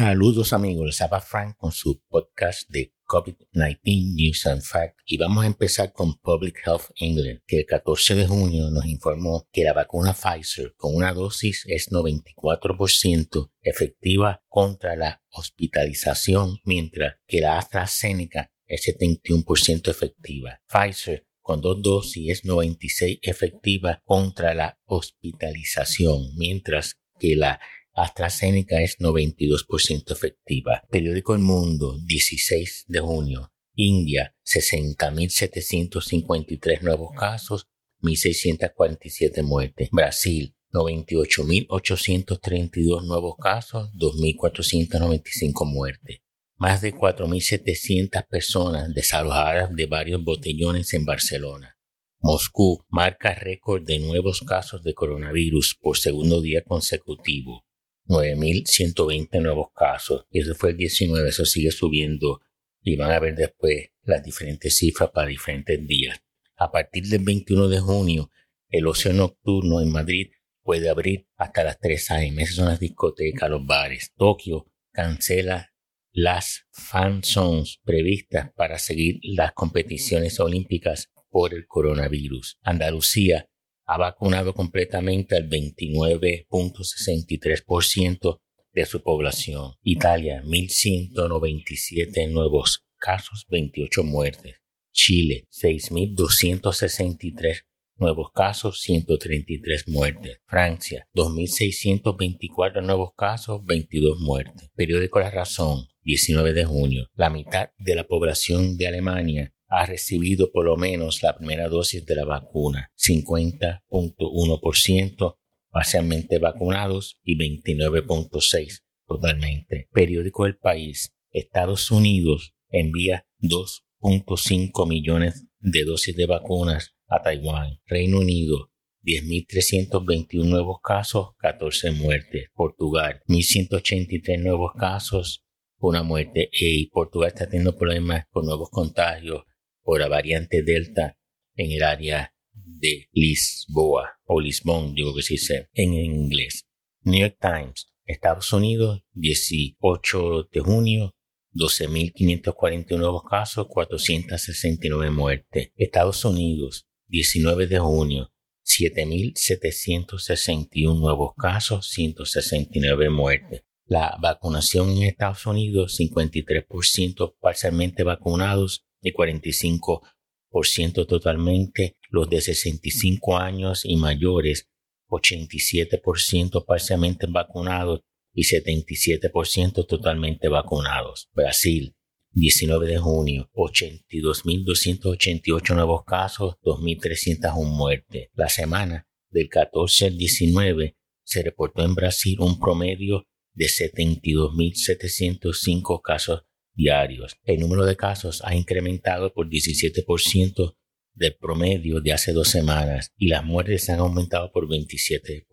Saludos amigos, les habla Frank con su podcast de COVID-19 News and Facts y vamos a empezar con Public Health England, que el 14 de junio nos informó que la vacuna Pfizer con una dosis es 94% efectiva contra la hospitalización, mientras que la AstraZeneca es 71% efectiva. Pfizer con dos dosis es 96 efectiva contra la hospitalización, mientras que la AstraZeneca es 92% efectiva. Periódico El Mundo, 16 de junio. India, 60.753 nuevos casos, 1.647 muertes. Brasil, 98.832 nuevos casos, 2.495 muertes. Más de 4.700 personas desalojadas de varios botellones en Barcelona. Moscú marca récord de nuevos casos de coronavirus por segundo día consecutivo. 9.120 nuevos casos. Y eso fue el 19, eso sigue subiendo. Y van a ver después las diferentes cifras para diferentes días. A partir del 21 de junio, el ocio nocturno en Madrid puede abrir hasta las 3 a.m. Esas son las discotecas, los bares. Tokio cancela las fan zones previstas para seguir las competiciones olímpicas por el coronavirus. Andalucía ha vacunado completamente al 29.63% de su población. Italia, 1.197 nuevos casos, 28 muertes. Chile, 6.263 nuevos casos, 133 muertes. Francia, 2.624 nuevos casos, 22 muertes. Periódico La Razón, 19 de junio. La mitad de la población de Alemania ha recibido por lo menos la primera dosis de la vacuna, 50.1% parcialmente vacunados y 29.6% totalmente. Periódico El País, Estados Unidos envía 2.5 millones de dosis de vacunas a Taiwán. Reino Unido, 10.321 nuevos casos, 14 muertes. Portugal, 1.183 nuevos casos, una muerte. Y Portugal está teniendo problemas con nuevos contagios por la variante Delta en el área de Lisboa o Lisbon, digo que se dice en inglés. New York Times, Estados Unidos, 18 de junio, 12.541 nuevos casos, 469 muertes. Estados Unidos, 19 de junio, 7.761 nuevos casos, 169 muertes. La vacunación en Estados Unidos, 53% parcialmente vacunados, y 45% totalmente los de 65 años y mayores, 87% parcialmente vacunados y 77% totalmente vacunados. Brasil, 19 de junio, 82.288 nuevos casos, 2.301 muertes. La semana del 14 al 19 se reportó en Brasil un promedio de 72.705 casos El número de casos ha incrementado por 17% del promedio de hace dos semanas y las muertes han aumentado por 27%.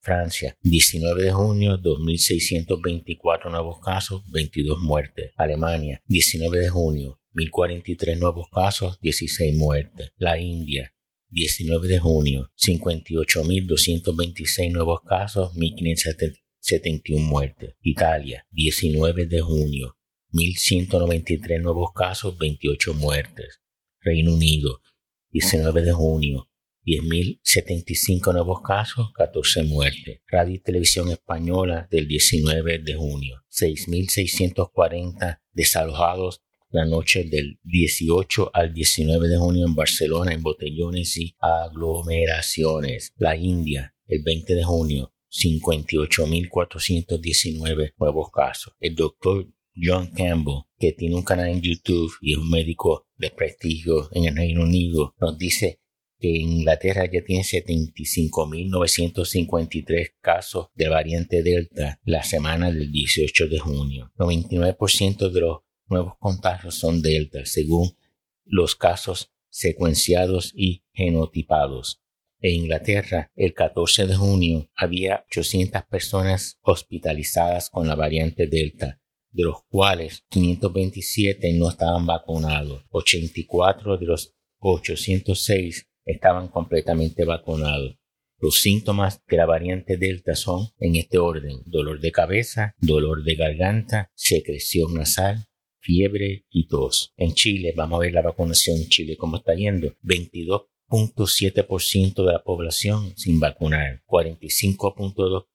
Francia, 19 de junio, 2.624 nuevos casos, 22 muertes. Alemania, 19 de junio, 1.043 nuevos casos, 16 muertes. La India, 19 de junio, 58.226 nuevos casos, 1.571 muertes. Italia, 19 de junio, 1.193 nuevos casos, 28 muertes. Reino Unido, 19 de junio, 10.075 nuevos casos, 14 muertes. Radio y Televisión Española del 19 de junio, 6.640 desalojados la noche del 18 al 19 de junio en Barcelona en botellones y aglomeraciones. La India, el 20 de junio, 58.419 nuevos casos. El doctor John Campbell, que tiene un canal en YouTube y es un médico de prestigio en el Reino Unido, nos dice que en Inglaterra ya tiene 75.953 casos de variante Delta la semana del 18 de junio. 99% de los nuevos contagios son Delta, según los casos secuenciados y genotipados. En Inglaterra, el 14 de junio, había 800 personas hospitalizadas con la variante Delta, de los cuales 527 no estaban vacunados. 84 de los 806 estaban completamente vacunados. Los síntomas de la variante Delta son en este orden, dolor de cabeza, dolor de garganta, secreción nasal, fiebre y tos. En Chile, vamos a ver la vacunación en Chile, cómo está yendo. 22.7% de la población sin vacunar, 45.2%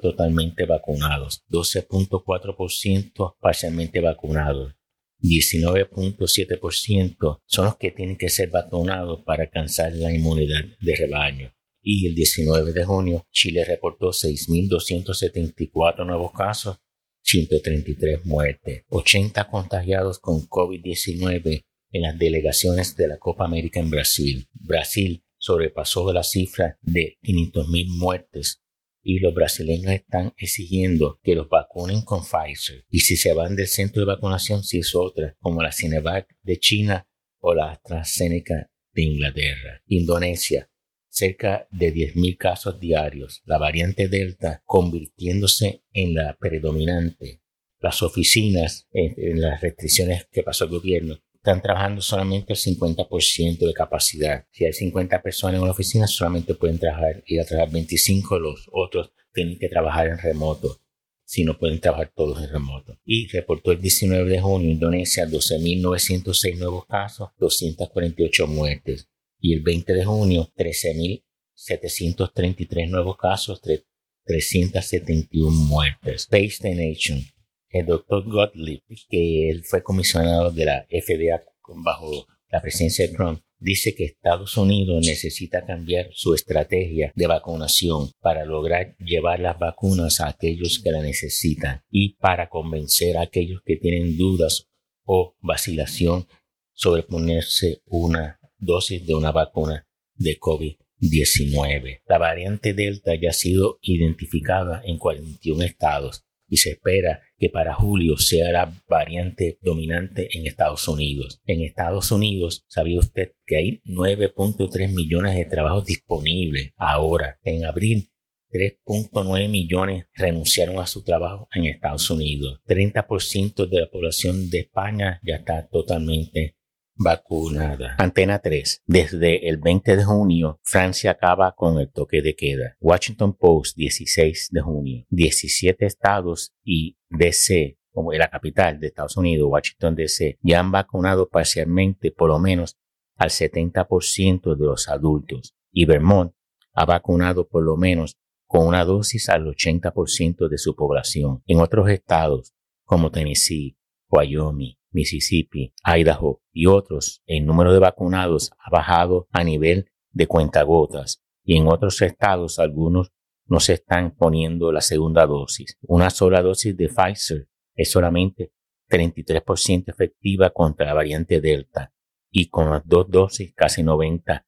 totalmente vacunados, 12.4% parcialmente vacunados, 19.7% son los que tienen que ser vacunados para alcanzar la inmunidad de rebaño y el 19 de junio Chile reportó 6.274 nuevos casos, 133 muertes, 80 contagiados con COVID-19 en las delegaciones de la Copa América en Brasil. Brasil sobrepasó la cifra de 500.000 muertes y los brasileños están exigiendo que los vacunen con Pfizer. Y si se van del centro de vacunación, si es otra, como la Cinevac de China o la AstraZeneca de Inglaterra. Indonesia cerca de 10.000 casos diarios, la variante Delta convirtiéndose en la predominante. Las oficinas, en, las restricciones que pasó el gobierno, están trabajando solamente el 50% de capacidad. Si hay 50 personas en una oficina, solamente pueden trabajar, ir a trabajar 25, los otros tienen que trabajar en remoto, si no pueden trabajar todos en remoto. Y reportó el 19 de junio Indonesia 12.906 nuevos casos, 248 muertes y el 20 de junio 13.733 nuevos casos, 371 muertes. Space the Nation. El doctor Gottlieb, que él fue comisionado de la FDA bajo la presidencia de Trump, dice que Estados Unidos necesita cambiar su estrategia de vacunación para lograr llevar las vacunas a aquellos que la necesitan y para convencer a aquellos que tienen dudas o vacilación sobre ponerse una dosis de una vacuna de COVID-19. La variante Delta ya ha sido identificada en 41 estados y se espera que para julio sea la variante dominante en Estados Unidos. En Estados Unidos, ¿sabía usted que hay 9.3 millones de trabajos disponibles ahora? En abril, 3.9 millones renunciaron a su trabajo en Estados Unidos. 30% de la población de España ya está totalmente vacunada. Antena 3. Desde el 20 de junio, Francia acaba con el toque de queda. Washington Post, 16 de junio. 17 estados y DC, como la capital de Estados Unidos, Washington DC, ya han vacunado parcialmente por lo menos al 70% de los adultos. Y Vermont ha vacunado por lo menos con una dosis al 80% de su población. En otros estados, como Tennessee, Wyoming, Mississippi, Idaho y otros, el número de vacunados ha bajado a nivel de cuentagotas y en otros estados algunos no se están poniendo la segunda dosis. Una sola dosis de Pfizer es solamente 33% efectiva contra la variante Delta y con las dos dosis casi 90%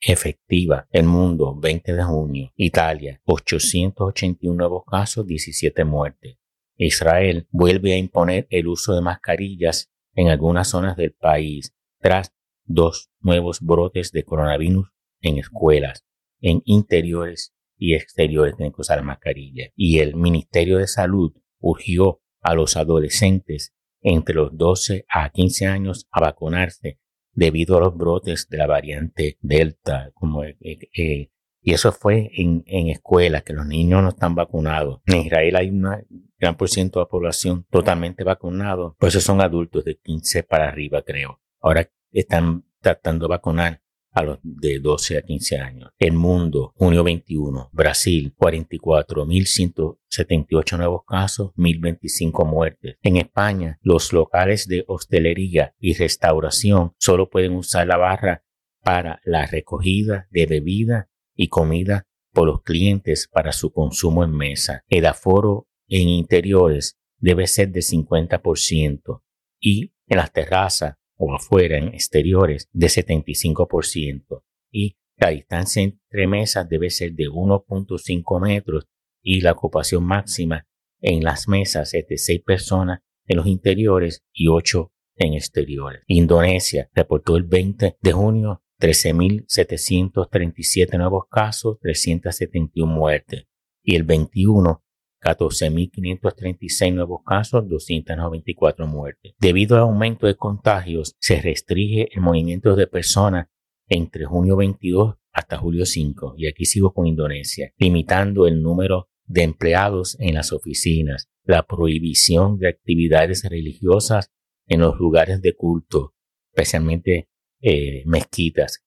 efectiva. El mundo, 20 de junio. Italia, 881 nuevos casos, 17 muertes. Israel vuelve a imponer el uso de mascarillas en algunas zonas del país tras dos nuevos brotes de coronavirus en escuelas, en interiores y exteriores tienen que usar mascarilla. Y el Ministerio de Salud urgió a los adolescentes entre los 12 a 15 años a vacunarse debido a los brotes de la variante Delta, como eh, eh, y eso fue en, en escuelas, que los niños no están vacunados. En Israel hay un gran por ciento de la población totalmente vacunado, pues esos son adultos de 15 para arriba, creo. Ahora están tratando de vacunar a los de 12 a 15 años. El mundo, junio 21, Brasil, 44.178 nuevos casos, 1.025 muertes. En España, los locales de hostelería y restauración solo pueden usar la barra para la recogida de bebida y comida por los clientes para su consumo en mesa. El aforo en interiores debe ser de 50% y en las terrazas o afuera en exteriores de 75% y la distancia entre mesas debe ser de 1.5 metros y la ocupación máxima en las mesas es de 6 personas en los interiores y 8 en exteriores. Indonesia reportó el 20 de junio 13.737 nuevos casos, 371 muertes. Y el 21, 14.536 nuevos casos, 294 muertes. Debido al aumento de contagios, se restringe el movimiento de personas entre junio 22 hasta julio 5, y aquí sigo con Indonesia, limitando el número de empleados en las oficinas, la prohibición de actividades religiosas en los lugares de culto, especialmente eh, mezquitas,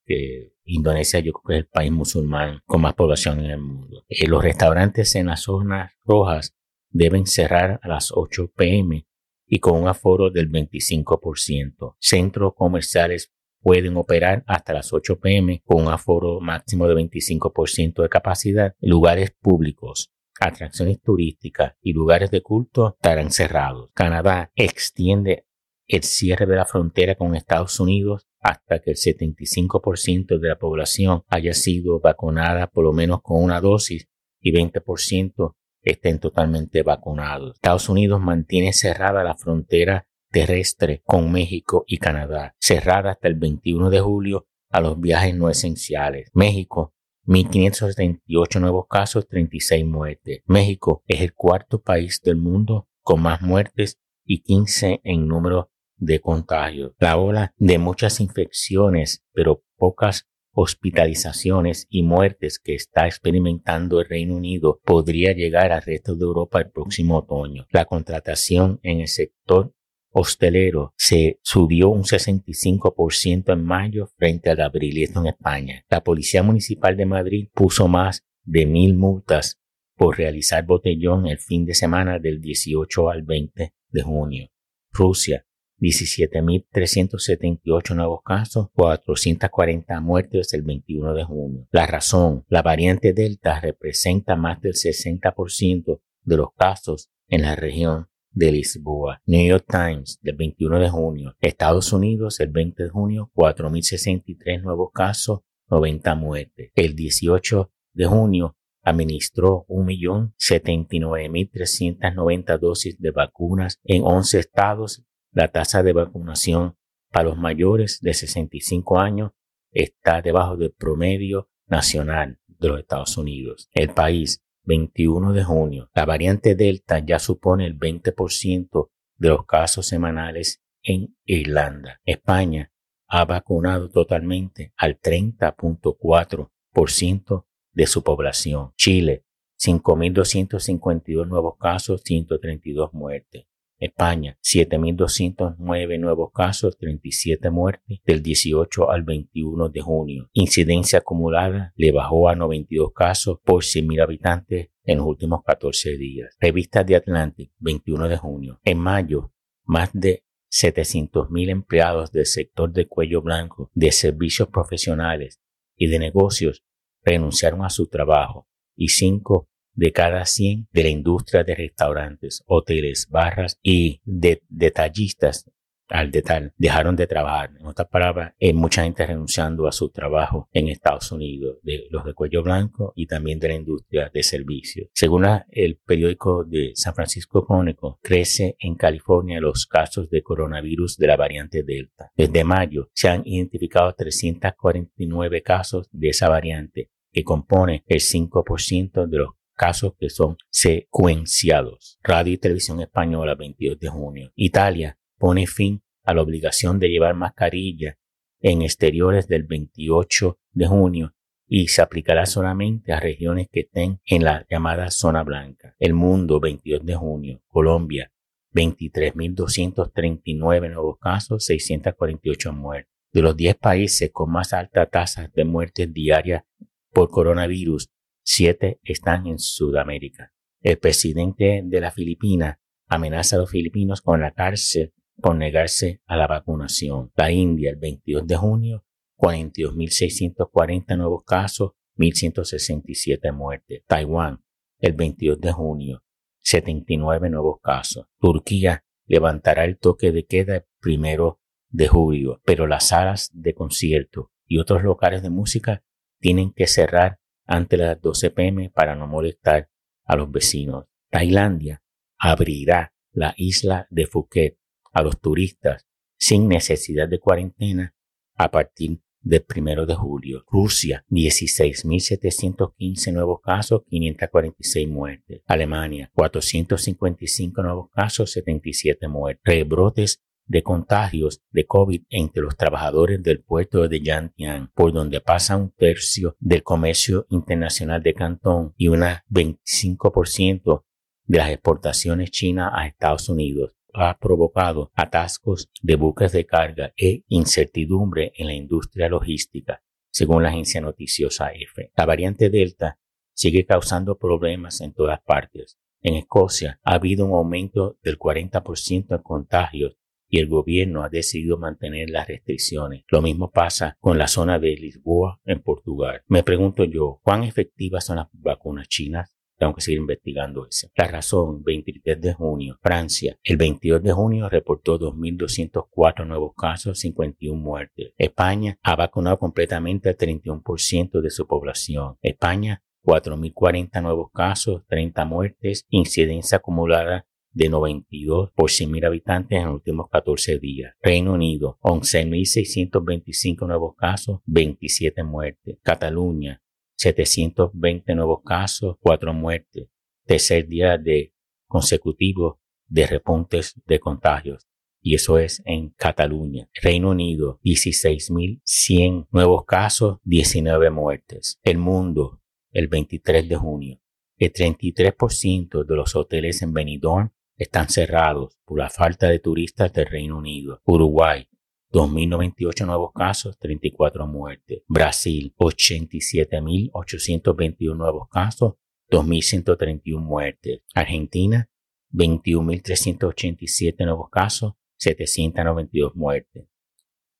Indonesia yo creo que es el país musulmán con más población en el mundo. Eh, los restaurantes en las zonas rojas deben cerrar a las 8 pm y con un aforo del 25%. Centros comerciales pueden operar hasta las 8 pm con un aforo máximo de 25% de capacidad. Lugares públicos, atracciones turísticas y lugares de culto estarán cerrados. Canadá extiende el cierre de la frontera con Estados Unidos hasta que el 75% de la población haya sido vacunada por lo menos con una dosis y 20% estén totalmente vacunados. Estados Unidos mantiene cerrada la frontera terrestre con México y Canadá, cerrada hasta el 21 de julio a los viajes no esenciales. México 1.578 nuevos casos, 36 muertes. México es el cuarto país del mundo con más muertes y 15 en número de contagios. La ola de muchas infecciones, pero pocas hospitalizaciones y muertes que está experimentando el Reino Unido podría llegar al resto de Europa el próximo otoño. La contratación en el sector hostelero se subió un 65% en mayo frente al abril y esto en España. La Policía Municipal de Madrid puso más de mil multas por realizar botellón el fin de semana del 18 al 20 de junio. Rusia 17.378 nuevos casos, 440 muertes el 21 de junio. La razón, la variante Delta representa más del 60% de los casos en la región de Lisboa. New York Times del 21 de junio. Estados Unidos el 20 de junio, 4.063 nuevos casos, 90 muertes. El 18 de junio administró 1.079.390 dosis de vacunas en 11 estados la tasa de vacunación para los mayores de 65 años está debajo del promedio nacional de los Estados Unidos. El país, 21 de junio, la variante Delta ya supone el 20% de los casos semanales en Irlanda. España ha vacunado totalmente al 30.4% de su población. Chile, 5.252 nuevos casos, 132 muertes. España, 7.209 nuevos casos, 37 muertes del 18 al 21 de junio. Incidencia acumulada le bajó a 92 casos por 100.000 habitantes en los últimos 14 días. Revista de Atlantic, 21 de junio. En mayo, más de 700.000 empleados del sector de cuello blanco, de servicios profesionales y de negocios renunciaron a su trabajo y 5 de cada 100 de la industria de restaurantes, hoteles, barras y de detallistas al detal dejaron de trabajar. En otras palabras, hay mucha gente renunciando a su trabajo en Estados Unidos, de los de cuello blanco y también de la industria de servicios. Según el periódico de San Francisco Chronicle, crece en California los casos de coronavirus de la variante Delta. Desde mayo se han identificado 349 casos de esa variante que compone el 5% de los casos que son secuenciados. Radio y Televisión Española, 22 de junio. Italia pone fin a la obligación de llevar mascarilla en exteriores del 28 de junio y se aplicará solamente a regiones que estén en la llamada zona blanca. El mundo, 22 de junio. Colombia, 23.239 nuevos casos, 648 muertes. De los 10 países con más alta tasa de muertes diarias por coronavirus, siete están en Sudamérica. El presidente de la Filipina amenaza a los filipinos con la cárcel por negarse a la vacunación. La India, el 22 de junio, 42.640 nuevos casos, 1.167 muertes. Taiwán, el 22 de junio, 79 nuevos casos. Turquía levantará el toque de queda el primero de julio, pero las salas de concierto y otros locales de música tienen que cerrar ante las 12 pm para no molestar a los vecinos. Tailandia abrirá la isla de Phuket a los turistas sin necesidad de cuarentena a partir del primero de julio. Rusia, 16.715 nuevos casos, 546 muertes. Alemania, 455 nuevos casos, 77 muertes. Rebrotes de contagios de COVID entre los trabajadores del puerto de Yantian, por donde pasa un tercio del comercio internacional de Cantón y un 25% de las exportaciones chinas a Estados Unidos ha provocado atascos de buques de carga e incertidumbre en la industria logística, según la agencia noticiosa EFE. La variante Delta sigue causando problemas en todas partes. En Escocia ha habido un aumento del 40% en contagios y el gobierno ha decidido mantener las restricciones. Lo mismo pasa con la zona de Lisboa en Portugal. Me pregunto yo, ¿cuán efectivas son las vacunas chinas? Tengo que seguir investigando eso. La razón, 23 de junio, Francia. El 22 de junio reportó 2.204 nuevos casos, 51 muertes. España ha vacunado completamente al 31% de su población. España 4.040 nuevos casos, 30 muertes, incidencia acumulada de 92 por 100.000 habitantes en los últimos 14 días. Reino Unido, 11.625 nuevos casos, 27 muertes. Cataluña, 720 nuevos casos, 4 muertes. Tercer día de consecutivo de repuntes de contagios. Y eso es en Cataluña. Reino Unido, 16.100 nuevos casos, 19 muertes. El mundo, el 23 de junio. El 33% de los hoteles en Benidorm están cerrados por la falta de turistas del Reino Unido. Uruguay, 2.098 nuevos casos, 34 muertes. Brasil, 87.821 nuevos casos, 2.131 muertes. Argentina, 21.387 nuevos casos, 792 muertes.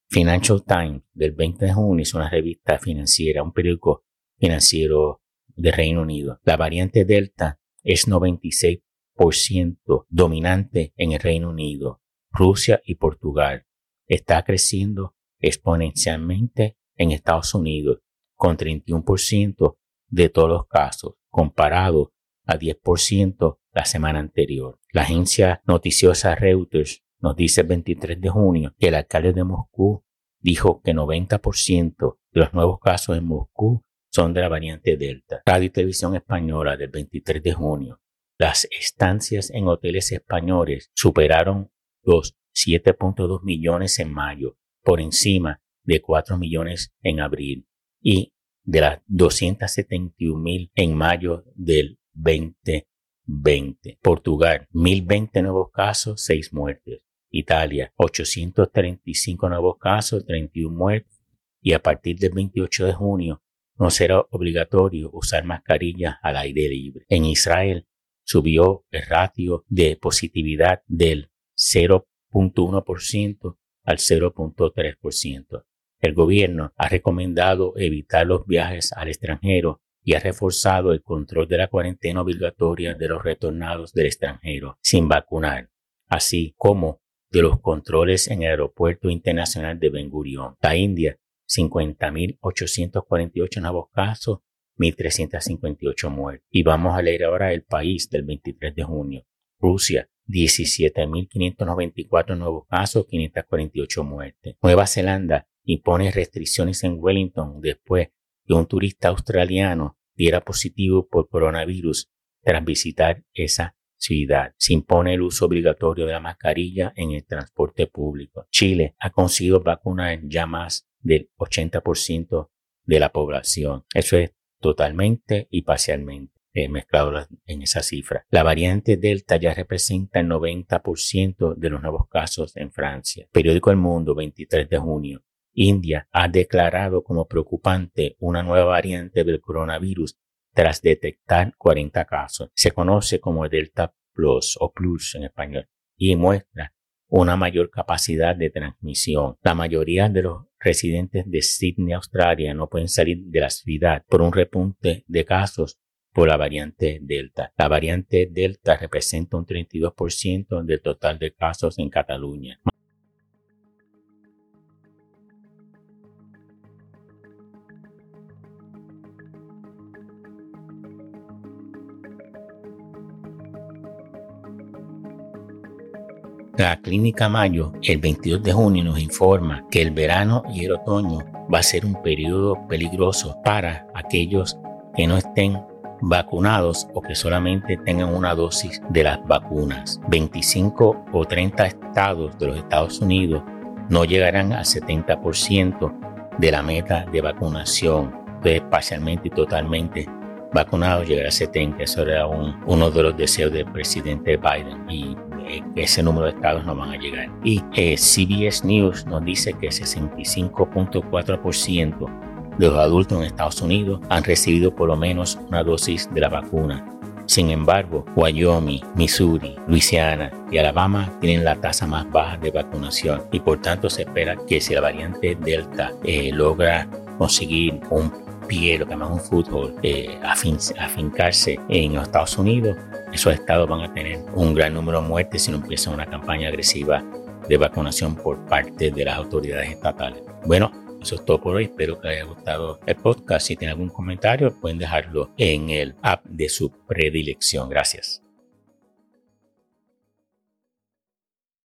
Financial Times del 20 de junio es una revista financiera, un periódico financiero de Reino Unido. La variante Delta es 96% dominante en el Reino Unido, Rusia y Portugal está creciendo exponencialmente en Estados Unidos, con 31% de todos los casos, comparado a 10% la semana anterior. La agencia noticiosa Reuters nos dice el 23 de junio que el alcalde de Moscú dijo que 90% de los nuevos casos en Moscú son de la variante Delta. Radio y Televisión Española del 23 de junio. Las estancias en hoteles españoles superaron los 7.2 millones en mayo, por encima de 4 millones en abril y de las 271 mil en mayo del 2020. Portugal, 1020 nuevos casos, 6 muertes. Italia, 835 nuevos casos, 31 muertes. Y a partir del 28 de junio no será obligatorio usar mascarillas al aire libre. En Israel subió el ratio de positividad del 0 0.1% al 0.3%. El gobierno ha recomendado evitar los viajes al extranjero y ha reforzado el control de la cuarentena obligatoria de los retornados del extranjero sin vacunar, así como de los controles en el aeropuerto internacional de Ben Gurion. La India, 50.848 nuevos casos, 1.358 muertes. Y vamos a leer ahora el país del 23 de junio. Rusia, 17.594 nuevos casos, 548 muertes. Nueva Zelanda impone restricciones en Wellington después que un turista australiano diera positivo por coronavirus tras visitar esa ciudad. Se impone el uso obligatorio de la mascarilla en el transporte público. Chile ha conseguido vacunar ya más del 80% de la población. Eso es totalmente y parcialmente eh, mezclado en esa cifra. La variante Delta ya representa el 90% de los nuevos casos en Francia. Periódico El Mundo, 23 de junio. India ha declarado como preocupante una nueva variante del coronavirus tras detectar 40 casos. Se conoce como Delta Plus o Plus en español y muestra una mayor capacidad de transmisión. La mayoría de los residentes de Sydney, Australia, no pueden salir de la ciudad por un repunte de casos por la variante Delta. La variante Delta representa un 32% del total de casos en Cataluña. La Clínica Mayo, el 22 de junio, nos informa que el verano y el otoño va a ser un periodo peligroso para aquellos que no estén vacunados o que solamente tengan una dosis de las vacunas. 25 o 30 estados de los Estados Unidos no llegarán al 70% de la meta de vacunación. Entonces, parcialmente y totalmente vacunados llegar a 70. Eso era uno de los deseos del presidente Biden y ese número de estados no van a llegar. Y eh, CBS News nos dice que 65.4% de los adultos en Estados Unidos han recibido por lo menos una dosis de la vacuna. Sin embargo, Wyoming, Missouri, Luisiana y Alabama tienen la tasa más baja de vacunación y por tanto se espera que si la variante Delta eh, logra conseguir un pie, lo que llamamos un fútbol, eh, afincarse en los Estados Unidos, esos estados van a tener un gran número de muertes si no empiezan una campaña agresiva de vacunación por parte de las autoridades estatales. Bueno, eso es todo por hoy. Espero que haya gustado el podcast. Si tienen algún comentario, pueden dejarlo en el app de su predilección. Gracias.